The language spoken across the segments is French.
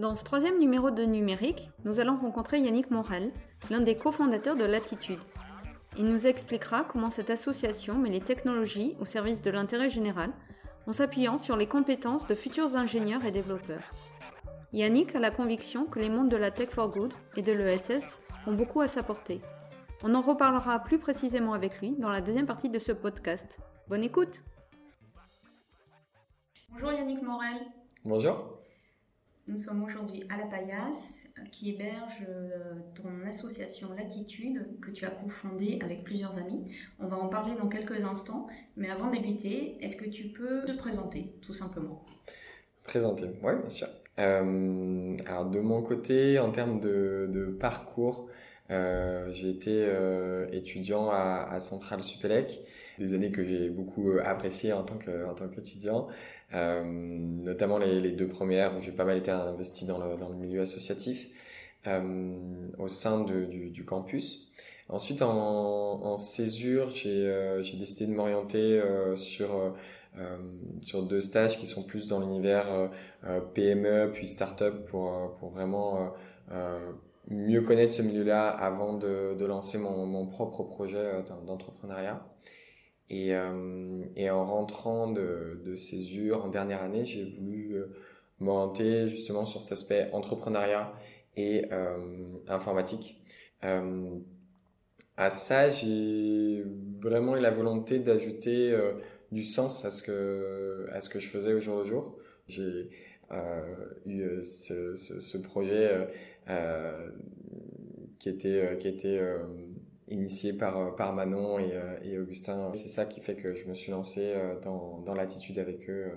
Dans ce troisième numéro de Numérique, nous allons rencontrer Yannick Morel, l'un des cofondateurs de Latitude. Il nous expliquera comment cette association met les technologies au service de l'intérêt général en s'appuyant sur les compétences de futurs ingénieurs et développeurs. Yannick a la conviction que les mondes de la Tech for Good et de l'ESS ont beaucoup à s'apporter. On en reparlera plus précisément avec lui dans la deuxième partie de ce podcast. Bonne écoute Bonjour Yannick Morel. Bonjour. Nous sommes aujourd'hui à La Paillasse, qui héberge euh, ton association Latitude, que tu as cofondée avec plusieurs amis. On va en parler dans quelques instants, mais avant de débuter, est-ce que tu peux te présenter, tout simplement? Présenter, oui, bien sûr. Euh, alors, de mon côté, en termes de, parcours, j'ai été étudiant à, à Centrale Supélec, des années que j'ai beaucoup appréciées en tant qu'étudiant. Euh, notamment les, les, deux premières où j'ai pas mal été investi dans le, dans le milieu associatif euh, au sein de, du, du, campus. Ensuite, en, en césure, j'ai euh, décidé de m'orienter sur euh, sur deux stages qui sont plus dans l'univers PME puis startup pour pour vraiment mieux connaître ce milieu-là avant de, de lancer mon, mon propre projet d'entrepreneuriat. Et, euh, et en rentrant de, de césure en dernière année, j'ai voulu euh, m'orienter justement sur cet aspect entrepreneuriat et euh, informatique. Euh, à ça, j'ai vraiment eu la volonté d'ajouter euh, du sens à ce que à ce que je faisais au jour le jour. J'ai eu ce, ce projet qui était qui était initié par, euh, par Manon et, euh, et Augustin. C'est ça qui fait que je me suis lancé euh, dans, dans l'attitude avec eux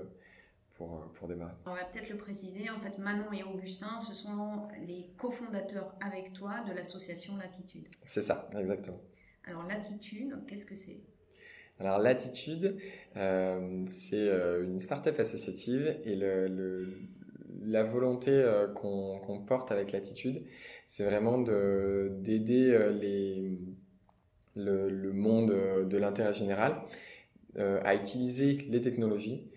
pour, pour démarrer. On va peut-être le préciser, en fait Manon et Augustin, ce sont les cofondateurs avec toi de l'association Latitude. C'est ça, exactement. Alors Latitude, qu'est-ce que c'est? Alors Latitude, euh, c'est une start-up associative et le, le, la volonté euh, qu'on porte avec Latitude, c'est vraiment d'aider les le, monde euh, de l'intérêt général euh, à utiliser les technologies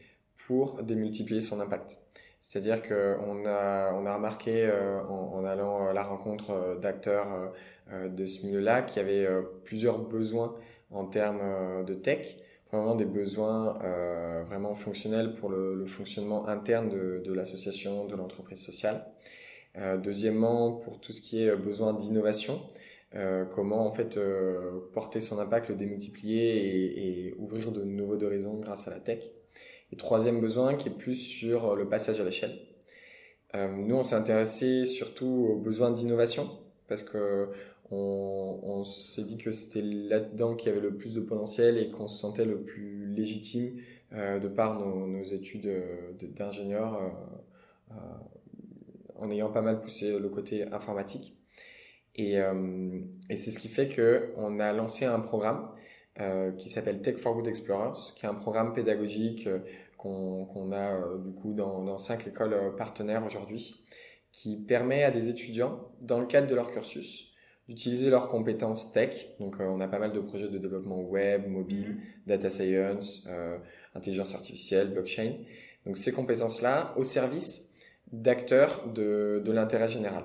pour démultiplier son impact. C'est-à-dire qu'on a, remarqué euh, en, en, allant à la rencontre d'acteurs de ce milieu-là qu'il y avait plusieurs besoins en termes de tech, vraiment des besoins euh, vraiment fonctionnels pour le, le fonctionnement interne de, l'association, de l'entreprise sociale. Euh, deuxièmement, pour tout ce qui est besoin d'innovation, euh, comment en fait euh, porter son impact, le démultiplier et, et ouvrir de nouveaux horizons grâce à la tech. Et troisième besoin qui est plus sur le passage à l'échelle. Euh, nous, on s'est intéressé surtout aux besoins d'innovation parce que on, s'est dit que c'était là-dedans qu'il y avait le plus de potentiel et qu'on se sentait le plus légitime euh, de par nos, études d'ingénieur euh, en ayant pas mal poussé le côté informatique. Et, euh, c'est ce qui fait qu'on a lancé un programme euh, qui s'appelle Tech for Good Explorers, qui est un programme pédagogique euh, qu'on a euh, du coup dans, cinq écoles euh, partenaires aujourd'hui, qui permet à des étudiants, dans le cadre de leur cursus, d'utiliser leurs compétences tech. Donc, on a pas mal de projets de développement web, mobile, mm-hmm. data science, intelligence artificielle, blockchain. Donc, ces compétences-là au service d'acteurs de, de l'intérêt général.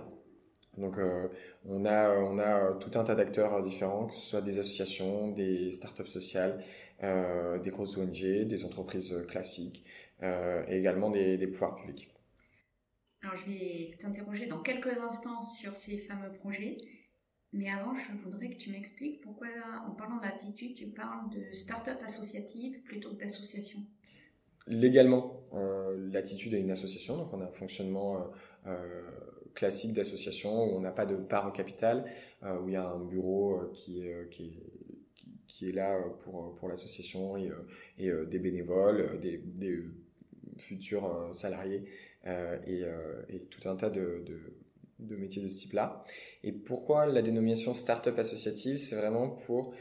Donc, euh, on a, on a tout un tas d'acteurs différents, que ce soit des associations, des startups sociales, euh, des grosses ONG, des entreprises classiques euh, et également des, des pouvoirs publics. Alors, je vais t'interroger dans quelques instants sur ces fameux projets. Mais avant, je voudrais que tu m'expliques pourquoi, en parlant d'attitude, tu parles de start-up associative plutôt que d'association. Légalement, euh, l'attitude est une association, donc on a un fonctionnement euh, classique d'association où on n'a pas de part au capital, euh, où il y a un bureau euh, qui est, là pour, l'association et, des bénévoles, des futurs salariés et, et, tout un tas de, métiers de ce type-là. Et pourquoi la dénomination startup associative C'est vraiment pour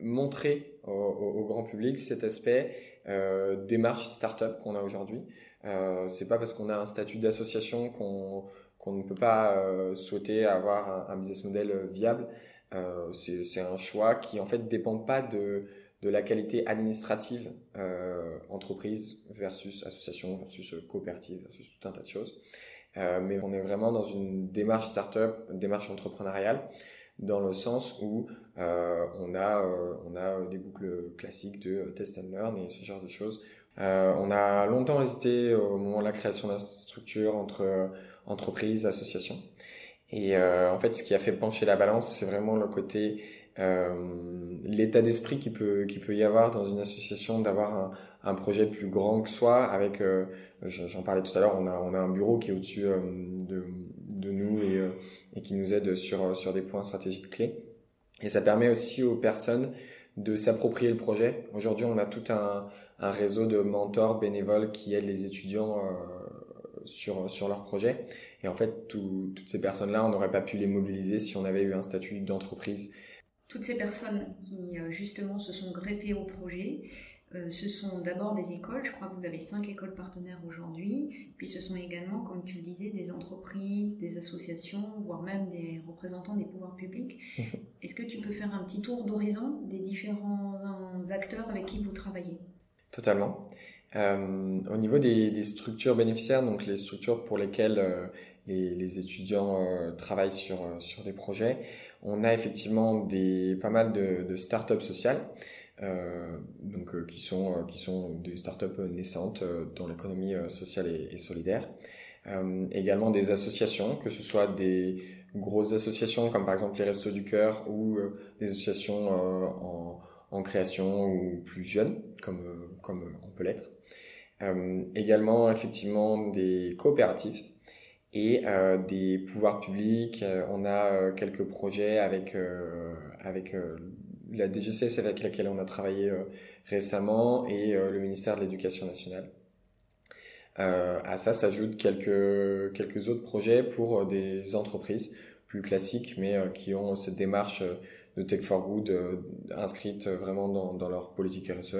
montrer au, grand public cet aspect euh, démarche startup qu'on a aujourd'hui. Euh, c'est pas parce qu'on a un statut d'association qu'on ne peut pas euh, souhaiter avoir un, business model viable. Euh, c'est un choix qui en fait dépend pas de de la qualité administrative euh, entreprise versus association versus coopérative versus tout un tas de choses. mais on est vraiment dans une démarche startup, démarche entrepreneuriale dans le sens où euh, on a euh, on a des boucles classiques de test and learn et ce genre de choses. Euh, on a longtemps hésité au moment de la création de la structure entre entreprise, association. Et en fait, ce qui a fait pencher la balance, c'est vraiment le côté l'état d'esprit qui peut qui peut y avoir dans une association d'avoir un, un, projet plus grand que soi avec j'en parlais tout à l'heure on a on a un bureau qui est au-dessus de, de nous et et qui nous aide sur, sur des points stratégiques clés. Et ça permet aussi aux personnes de s'approprier le projet. Aujourd'hui, on a tout un, un, réseau de mentors bénévoles qui aident les étudiants euh, sur, sur leur projet. Et en fait, toutes ces personnes-là, on n'aurait pas pu les mobiliser si on avait eu un statut d'entreprise. Toutes ces personnes qui, euh, justement, se sont greffées au projet, euh, ce sont d'abord des écoles, je crois que vous avez cinq écoles partenaires aujourd'hui, puis ce sont également, comme tu le disais, des entreprises, des associations, voire même des représentants des pouvoirs publics. Est-ce que tu peux faire un petit tour d'horizon des différents acteurs avec qui vous travaillez? Totalement. Euh, au niveau des, structures bénéficiaires, donc les structures pour lesquelles euh, les, étudiants travaillent sur, sur des projets, on a effectivement des, pas mal de, de start-up sociales. Euh, donc euh, qui sont euh, qui sont des startups naissantes dans l'économie sociale et, solidaire. également des associations, que ce soit des grosses associations comme par exemple les Restos du Cœur ou des associations en, en, création ou plus jeunes comme comme on peut l'être. également effectivement des coopératives et des pouvoirs publics. on a quelques projets avec avec la DGCS avec laquelle on a travaillé euh, récemment et euh, le ministère de l'Éducation nationale. Euh, à ça s'ajoutent quelques, quelques autres projets pour des entreprises plus classiques, mais qui ont cette démarche de Tech for Good inscrite vraiment dans, dans, leur politique RSE.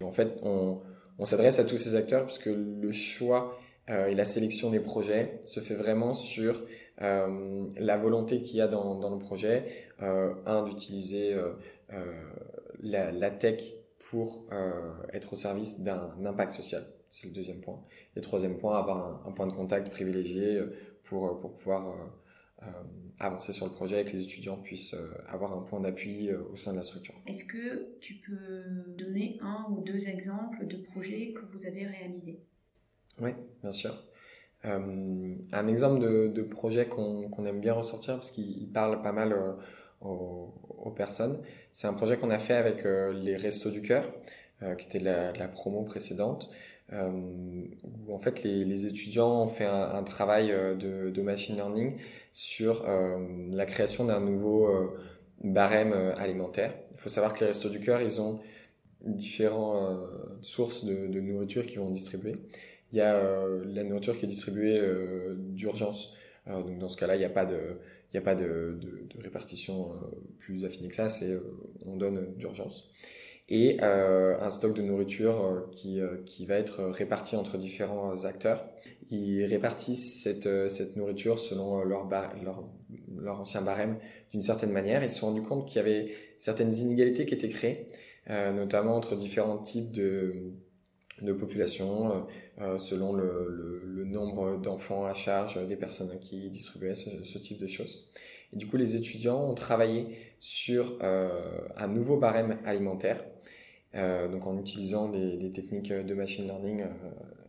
En fait, on, on s'adresse à tous ces acteurs puisque le choix et la sélection des projets se fait vraiment sur la volonté qu'il y a dans, le projet, un d'utiliser euh, la, tech pour euh, être au service d'un impact social. C'est le deuxième point. Et troisième point, avoir un, point de contact privilégié euh, pour, pour pouvoir avancer sur le projet et que les étudiants puissent avoir un point d'appui au sein de la structure. Est-ce que tu peux donner un ou deux exemples de projets que vous avez réalisés? Oui, bien sûr. un exemple de, de projet qu'on aime bien ressortir parce qu'il parle pas mal aux, personnes. C'est un projet qu'on a fait avec euh, les Restos du Cœur, euh, qui était la, promo précédente, euh, où en fait les, les, étudiants ont fait un, un travail de, de, machine learning sur la création d'un nouveau barème alimentaire. Il faut savoir que les Restos du Cœur, ils ont différentes sources de, de, nourriture qu'ils vont distribuer. Il y a la nourriture qui est distribuée d'urgence. donc dans ce cas-là, il n'y a pas de n'y a pas de, de, répartition euh, plus affinée que ça, c'est euh, on donne d'urgence. Et euh, un stock de nourriture qui, qui va être réparti entre différents acteurs. Ils répartissent cette, cette nourriture selon leur, leur, leur ancien barème d'une certaine manière. Ils se sont rendus compte qu'il y avait certaines inégalités qui étaient créées, notamment entre différents types de, de population euh, selon le, le, nombre d'enfants à charge des personnes qui distribuaient ce, type de choses. Et du coup, les étudiants ont travaillé sur euh, un nouveau barème alimentaire, euh, donc en utilisant des, des, techniques de machine learning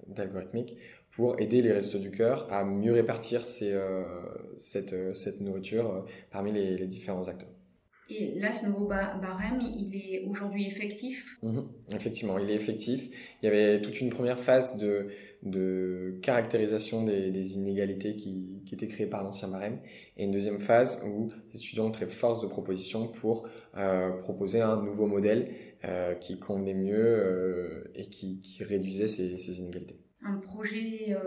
d'algorithmique pour aider les restos du cœur à mieux répartir ces, cette, cette nourriture parmi les, les différents acteurs. Et là, ce nouveau barème, il est aujourd'hui effectif mhm. Effectivement, il est effectif. Il y avait toute une première phase de, de caractérisation des, des inégalités qui, qui étaient créées par l'ancien barème et une deuxième phase où les étudiants ont très force de proposition pour euh, proposer un nouveau modèle euh, qui convenait mieux euh, et qui, qui réduisait ces, ces inégalités. Un projet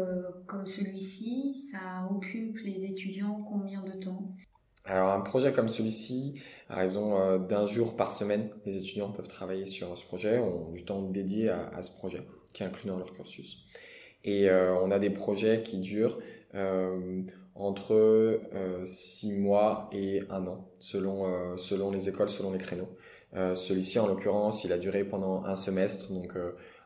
comme celui-ci, ça occupe les étudiants combien de temps? Alors un projet comme celui-ci, à raison d'un jour par semaine, les étudiants peuvent travailler sur ce projet, ont du temps dédié à, ce projet qui est inclus dans leur cursus. Et on a des projets qui durent entre 6 mois et un an, selon, selon les écoles, selon les créneaux. Celui-ci, en l'occurrence, il a duré pendant un semestre, donc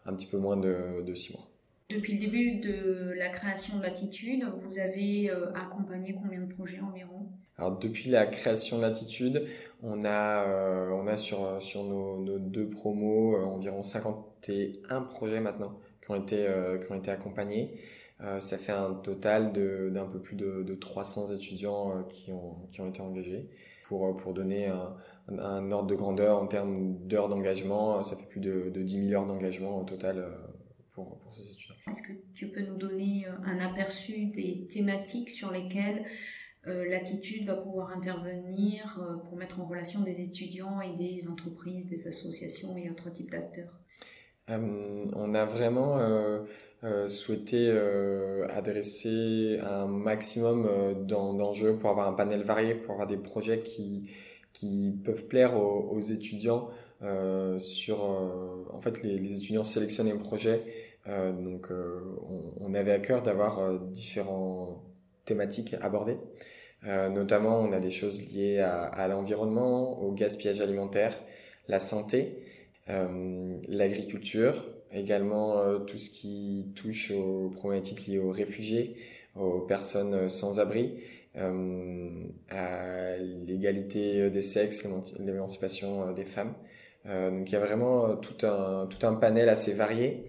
un petit peu moins de, de 6 mois. Depuis le début de la création de Latitude, vous avez euh, accompagné combien de projets environ? Alors depuis la création de Latitude, on a, euh, on a sur, sur nos, deux promos euh, environ 51 projets maintenant qui ont été, qui ont été accompagnés. ça fait un total d'un peu plus de, de 300 étudiants qui, ont, qui ont été engagés. Pour, pour donner un, ordre de grandeur en termes d'heures d'engagement, ça fait plus de, de 10 000 heures d'engagement au total pour, pour ces étudiants. Est-ce que tu peux nous donner euh, un aperçu des thématiques sur lesquelles euh, l'attitude va pouvoir intervenir euh, pour mettre en relation des étudiants et des entreprises, des associations et autres types d'acteurs On a vraiment souhaité adresser un maximum d'enjeux pour avoir un panel varié, pour avoir des projets qui, qui peuvent plaire aux, étudiants. sur, en fait, les, étudiants sélectionnent un projet euh, donc, euh, on, avait à cœur d'avoir euh, différentes thématiques abordées. notamment, on a des choses liées à, l'environnement, au gaspillage alimentaire, la santé, l'agriculture, également tout ce qui touche aux problématiques liées aux réfugiés, aux personnes sans abri, à l'égalité des sexes, l'émancipation des femmes. donc il y a vraiment tout un, tout un panel assez varié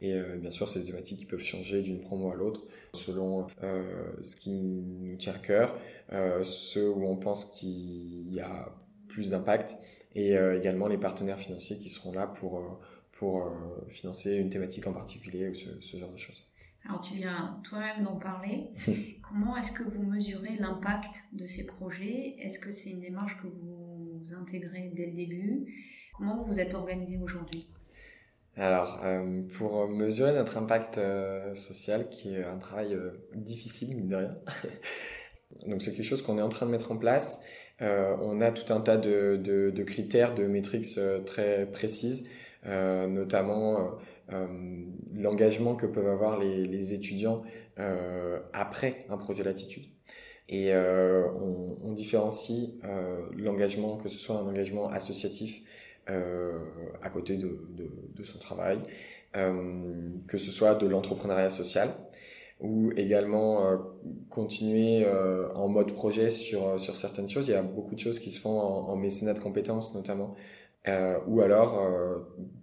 et euh, bien sûr, c'est des thématiques qui peuvent changer d'une promo à l'autre selon euh, ce qui nous tient à cœur, euh, ce où on pense qu'il y a plus d'impact et également les partenaires financiers qui seront là pour, pour financer une thématique en particulier ou ce, ce genre de choses. Alors tu viens toi-même d'en parler. Comment est-ce que vous mesurez l'impact de ces projets? Est-ce que c'est une démarche que vous intégrez dès le début? Comment vous êtes organisé aujourd'hui? Alors, euh, pour mesurer notre impact euh, social, qui est un travail euh, difficile, mine de rien, donc c'est quelque chose qu'on est en train de mettre en place. on a tout un tas de, de, critères, de métriques très précises, notamment l'engagement que peuvent avoir les, les étudiants après un projet latitude. Et on, différencie l'engagement, que ce soit un engagement associatif, à côté de, de, de son travail, euh, que ce soit de l'entrepreneuriat social ou également euh, continuer euh, en mode projet sur, sur certaines choses. Il y a beaucoup de choses qui se font en, en mécénat de compétences notamment, euh, ou alors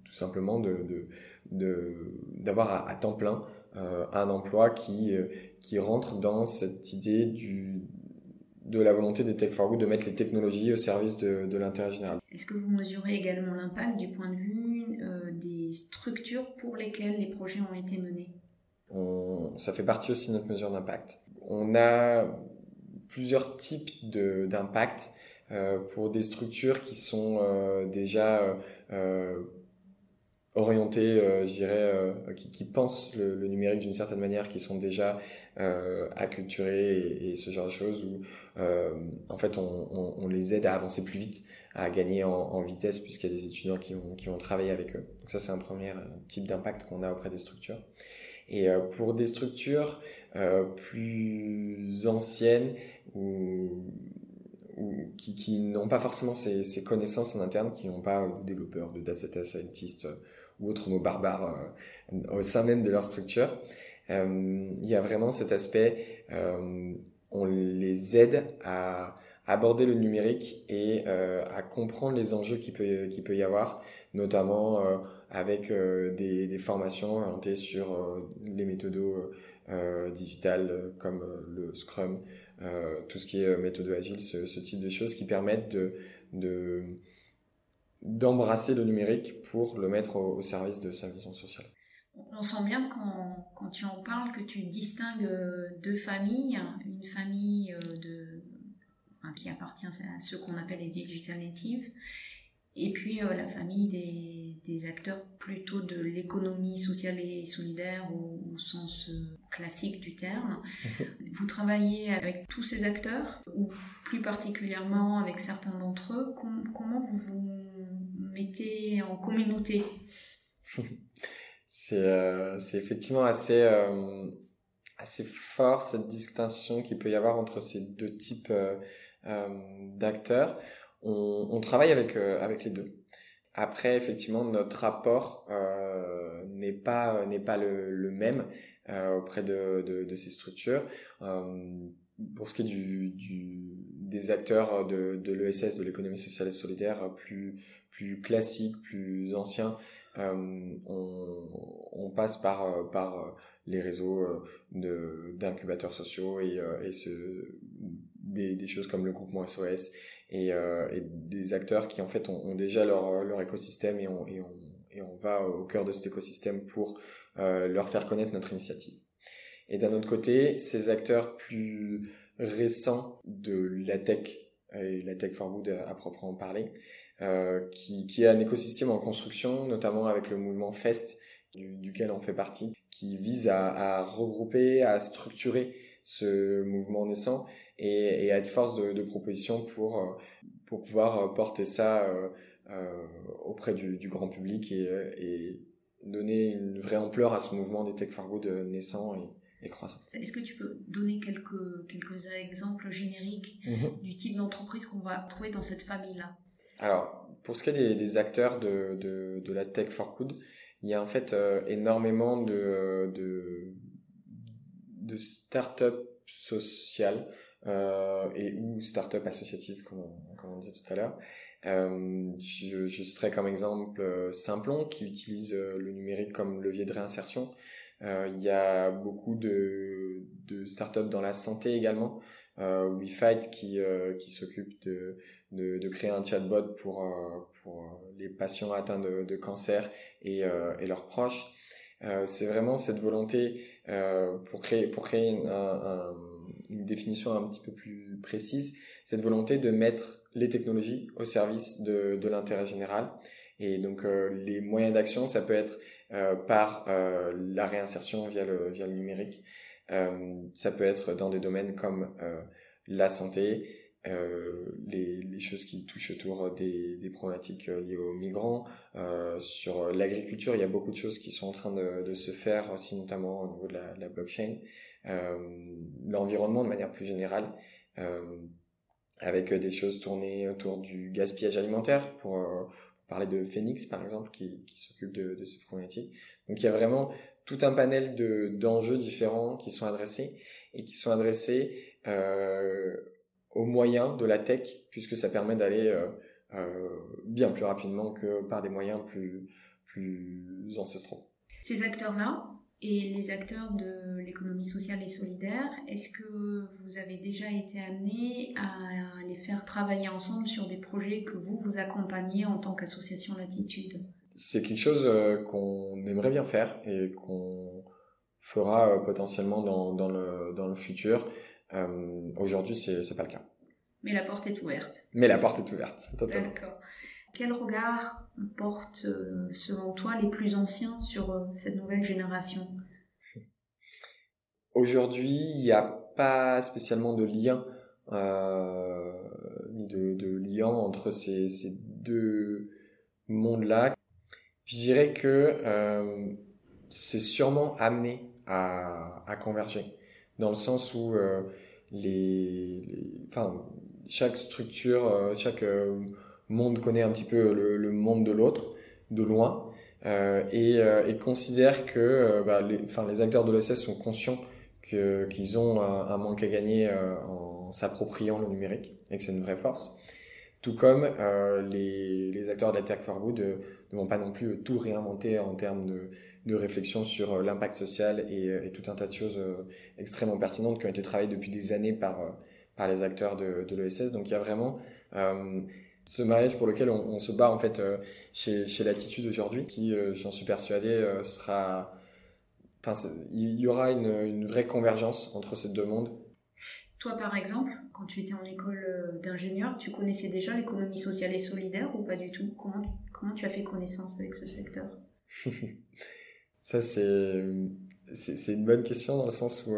tout simplement de, de, d'avoir à, à, temps plein un emploi qui, qui rentre dans cette idée du, de la volonté des Tech for Good de mettre les technologies au service de, de l'intérêt général. Est-ce que vous mesurez également l'impact du point de vue euh, des structures pour lesquelles les projets ont été menés? On, Ça fait partie aussi de notre mesure d'impact. On a plusieurs types d'impact euh, pour des structures qui sont euh, déjà orientés, euh, je dirais, euh, qui, qui, pensent le, le numérique d'une certaine manière, qui sont déjà euh, acculturés et, et, ce genre de choses où euh, en fait on, on, on, les aide à avancer plus vite, à gagner en, en vitesse puisqu'il y a des étudiants qui vont, qui vont travailler avec eux. Donc ça c'est un premier euh, type d'impact qu'on a auprès des structures. Et euh, pour des structures plus anciennes ou ou qui, qui n'ont pas forcément ces, ces, connaissances en interne, qui n'ont pas de développeurs, de data scientists ou autres mots barbares euh, au sein même de leur structure. Euh, il y a vraiment cet aspect, euh, on les aide à aborder le numérique et à comprendre les enjeux qui peut, qui peut y avoir, notamment avec des, formations orientées sur les méthodes digitales comme le Scrum, tout ce qui est méthode agile, ce, type de choses qui permettent de d'embrasser le numérique pour le mettre au, service de sa vision sociale. On sent bien quand, quand, tu en parles que tu distingues euh, deux familles, une famille euh, de, enfin, qui appartient à ceux qu'on appelle les digital natives, et puis euh, la famille des, des acteurs plutôt de l'économie sociale et solidaire au, sens euh, classique du terme. vous travaillez avec tous ces acteurs ou plus particulièrement avec certains d'entre eux? comment vous vous mettez en communauté C'est effectivement assez assez fort cette distinction qu'il peut y avoir entre ces deux types euh, euh, d'acteurs. On, travaille avec, euh, avec les deux. Après, effectivement, notre rapport euh, n'est pas n'est pas le, le même euh, auprès de, de, de, ces structures. Euh, pour ce qui est du, du des acteurs de, de l'ESS, de l'économie sociale et solidaire, plus plus classiques, plus anciens, on, on, passe par les réseaux euh, d'incubateurs sociaux et, euh, des, choses comme le groupement SOS et, euh, des acteurs qui en fait ont, déjà leur, écosystème et on va au cœur de cet écosystème pour leur faire connaître notre initiative. Et d'un autre côté, ces acteurs plus récents de la tech et la tech for good à proprement parler, euh, qui, qui est un écosystème en construction, notamment avec le mouvement FEST, du, duquel on fait partie, qui vise à, regrouper, à structurer ce mouvement naissant et, à être force de, proposition pour, euh, pour pouvoir porter ça euh, auprès du, grand public et, donner une vraie ampleur à ce mouvement des tech for good naissant et croissant. Est-ce que tu peux donner quelques, quelques exemples génériques mm-hmm. du type d'entreprise qu'on va trouver dans cette famille-là? Alors, pour ce qui est des, des acteurs de, de, de, la tech for good, il y a en fait euh, énormément de, de, de start-up sociales euh, et ou start-up associatives, comme on, comme on disait tout à l'heure. Euh, je, je citerai comme exemple euh, Simplon qui utilise euh, le numérique comme levier de réinsertion. Euh, il y a beaucoup de, de startups dans la santé également. Euh, WeFight qui, qui s'occupe de, de, de, créer un chatbot pour, pour les patients atteints de, de cancer et, et leurs proches. c'est vraiment cette volonté pour créer, pour créer un, un, une définition un petit peu plus précise, cette volonté de mettre les technologies au service de, de l'intérêt général. Et donc euh, les moyens d'action, ça peut être euh, par euh, la réinsertion via le, via le numérique, euh, ça peut être dans des domaines comme euh, la santé, les, les, choses qui touchent autour des, des problématiques liées aux migrants. sur l'agriculture, il y a beaucoup de choses qui sont en train de, de se faire aussi, notamment au niveau de la, de la blockchain. L'environnement de manière plus générale avec euh, des choses tournées autour du gaspillage alimentaire pour, euh, parler de Phoenix par exemple qui, s'occupe de, de ces problématiques. Donc il y a vraiment tout un panel de d'enjeux différents qui sont adressés et qui sont adressés euh, aux moyens de la tech puisque ça permet d'aller euh, bien plus rapidement que par des moyens plus ancestraux. Ces acteurs-là, et les acteurs de l'économie sociale et solidaire, est-ce que vous avez déjà été amené à les faire travailler ensemble sur des projets que vous vous accompagnez en tant qu'association Latitude? C'est quelque chose euh, qu'on aimerait bien faire et qu'on fera euh, potentiellement dans, dans, le, dans le futur. Euh, Aujourd'hui, c'est n'est pas le cas. Mais la porte est ouverte. Mais la porte est ouverte, totalement. D'accord. Quel regard portent, euh, selon toi, les plus anciens sur euh, cette nouvelle génération? Aujourd'hui, il n'y a pas spécialement de lien, euh, ni de, de, lien entre ces, deux mondes-là. Je dirais que c'est sûrement amené à, converger, dans le sens où les, enfin, chaque structure, chaque monde connaît un petit peu le, monde de l'autre, de loin, euh, et, euh, et, considère que euh, bah, les, les acteurs de l'ESS sont conscients que, qu'ils ont un, manque à gagner en s'appropriant le numérique, et que c'est une vraie force. Tout comme euh, les, les, acteurs de la Tech for Good ne vont pas non plus tout réinventer en termes de, de réflexion sur l'impact social et, et, tout un tas de choses extrêmement pertinentes qui ont été travaillées depuis des années par, par les acteurs de, de l'ESS. Donc il y a vraiment ce mariage pour lequel on, on se bat en fait euh, chez, chez Latitude aujourd'hui, qui, euh, j'en suis persuadé, euh, sera, enfin, il y aura une, une, vraie convergence entre ces deux mondes. Toi, par exemple, quand tu étais en école d'ingénieur, tu connaissais déjà l'économie sociale et solidaire ou pas du tout? Comment tu, comment tu as fait connaissance avec ce secteur? Ça, c'est, c'est, une bonne question dans le sens où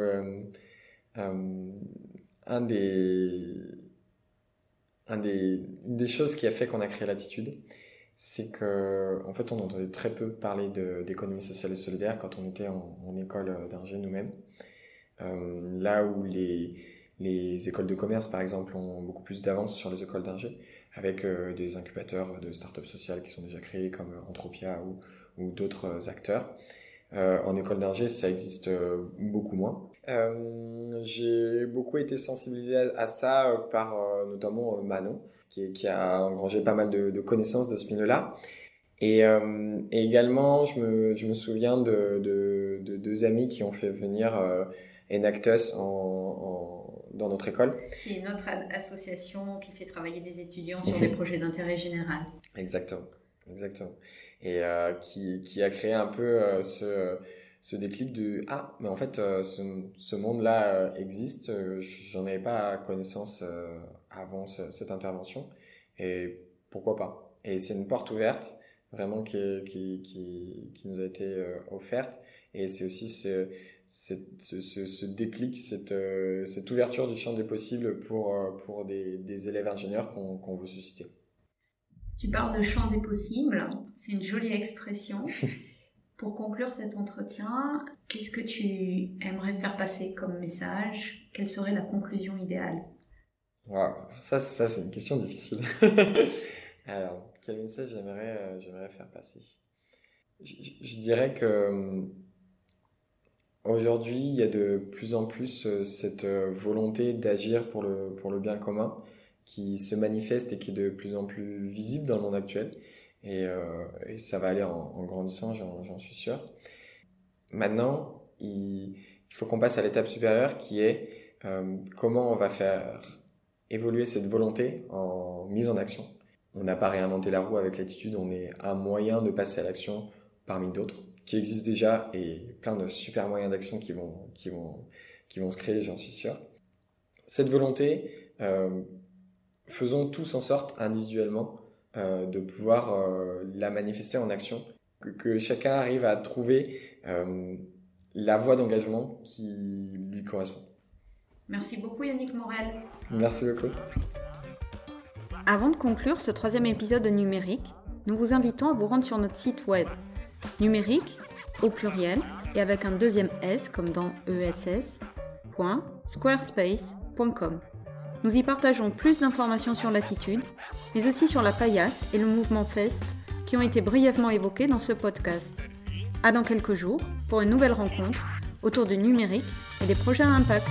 un des, un des, une des choses qui a fait qu'on a créé l'attitude, c'est que en fait on entendait très peu parler d'économie sociale et solidaire quand on était en, école d'ingé nous-mêmes. Euh, là où les, les écoles de commerce, par exemple, ont beaucoup plus d'avance sur les écoles d'ingé, avec euh, des incubateurs de start-up sociales qui sont déjà créés comme Entropia ou, d'autres acteurs. Euh, en école d'ingé, ça existe euh, beaucoup moins. Euh, j'ai beaucoup été sensibilisé à, ça par notamment Manon, qui, qui, a engrangé pas mal de, de connaissances de ce milieu-là. Et, et, également, je me, je me souviens de, de, de, deux amis qui ont fait venir Enactus en, en, dans notre école. Qui est notre association qui fait travailler des étudiants sur des projets d'intérêt général. Exactement, exactement. Et euh, qui, qui, a créé un peu euh, ce, ce déclic de ah mais en fait euh, ce, ce monde-là existe, j'en avais pas connaissance avant cette intervention et pourquoi pas. Et c'est une porte ouverte vraiment qui, qui, qui, qui nous a été offerte et c'est aussi ce ce, ce, ce, déclic, cette, euh, cette ouverture du champ des possibles pour, euh, pour des, des élèves ingénieurs qu'on veut susciter. Tu parles de champ des possibles, c'est une jolie expression. pour conclure cet entretien, qu'est-ce que tu aimerais faire passer comme message? Quelle serait la conclusion idéale? Ça, ça c'est une question difficile. Alors, quel message j'aimerais euh, faire passer? Je, dirais que Aujourd'hui, il y a de plus en plus euh, cette euh, volonté d'agir pour le, pour le bien commun qui se manifeste et qui est de plus en plus visible dans le monde actuel. Et, euh, et ça va aller en, grandissant, j'en suis sûr. Maintenant, il, il faut qu'on passe à l'étape supérieure qui est euh, comment on va faire évoluer cette volonté en mise en action. On n'a pas réinventé la roue avec l'attitude, on est un moyen de passer à l'action parmi d'autres qui existent déjà et plein de super moyens d'action qui vont, qui, vont, qui vont se créer, j'en suis sûr. Cette volonté, euh, faisons tous en sorte individuellement euh, de pouvoir euh, la manifester en action, que, que, chacun arrive à trouver euh, la voie d'engagement qui lui correspond. Merci beaucoup Yannick Morel. Merci beaucoup. Avant de conclure ce troisième épisode de Numérique, nous vous invitons à vous rendre sur notre site web numérique au pluriel et avec un deuxième S comme dans ess.squarespace.com. Nous y partageons plus d'informations sur l'attitude, mais aussi sur la paillasse et le mouvement FEST qui ont été brièvement évoqués dans ce podcast. À dans quelques jours pour une nouvelle rencontre autour du numérique et des projets à impact.